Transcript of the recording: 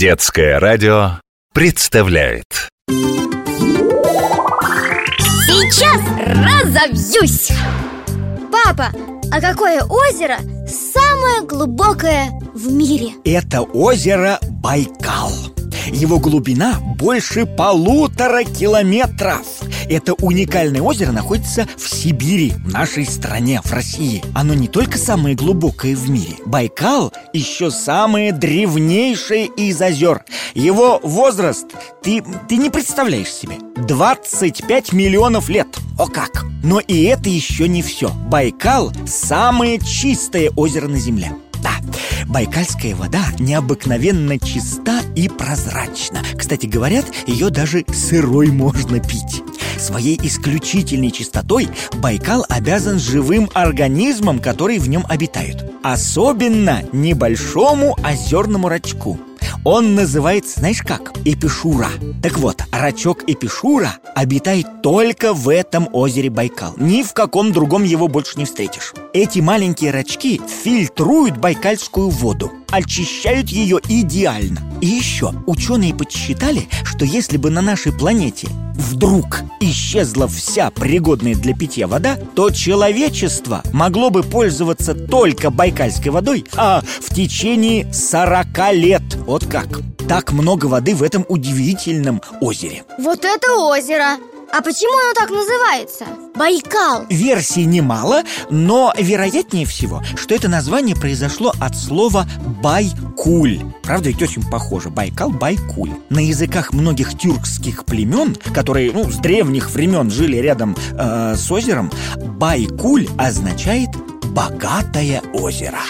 Детское радио представляет Сейчас разобьюсь! Папа, а какое озеро самое глубокое в мире? Это озеро Байкал Его глубина больше полутора километров это уникальное озеро находится в Сибири, в нашей стране, в России. Оно не только самое глубокое в мире. Байкал еще самое древнейшее из озер. Его возраст ты, ты не представляешь себе. 25 миллионов лет. О как! Но и это еще не все. Байкал – самое чистое озеро на Земле. Да, байкальская вода необыкновенно чиста и прозрачна. Кстати, говорят, ее даже сырой можно пить. Своей исключительной чистотой Байкал обязан живым организмам, которые в нем обитают. Особенно небольшому озерному рачку. Он называется, знаешь как? Эпишура. Так вот, рачок Эпишура обитает только в этом озере Байкал. Ни в каком другом его больше не встретишь. Эти маленькие рачки фильтруют байкальскую воду очищают ее идеально. И еще ученые подсчитали, что если бы на нашей планете вдруг исчезла вся пригодная для питья вода, то человечество могло бы пользоваться только байкальской водой, а в течение 40 лет. Вот как. Так много воды в этом удивительном озере. Вот это озеро! А почему оно так называется? Байкал. Версий немало, но вероятнее всего, что это название произошло от слова «байкуль» Правда, ведь очень похоже. Байкал, Байкуль. На языках многих тюркских племен, которые ну, с древних времен жили рядом э, с озером Байкуль означает «богатое озеро»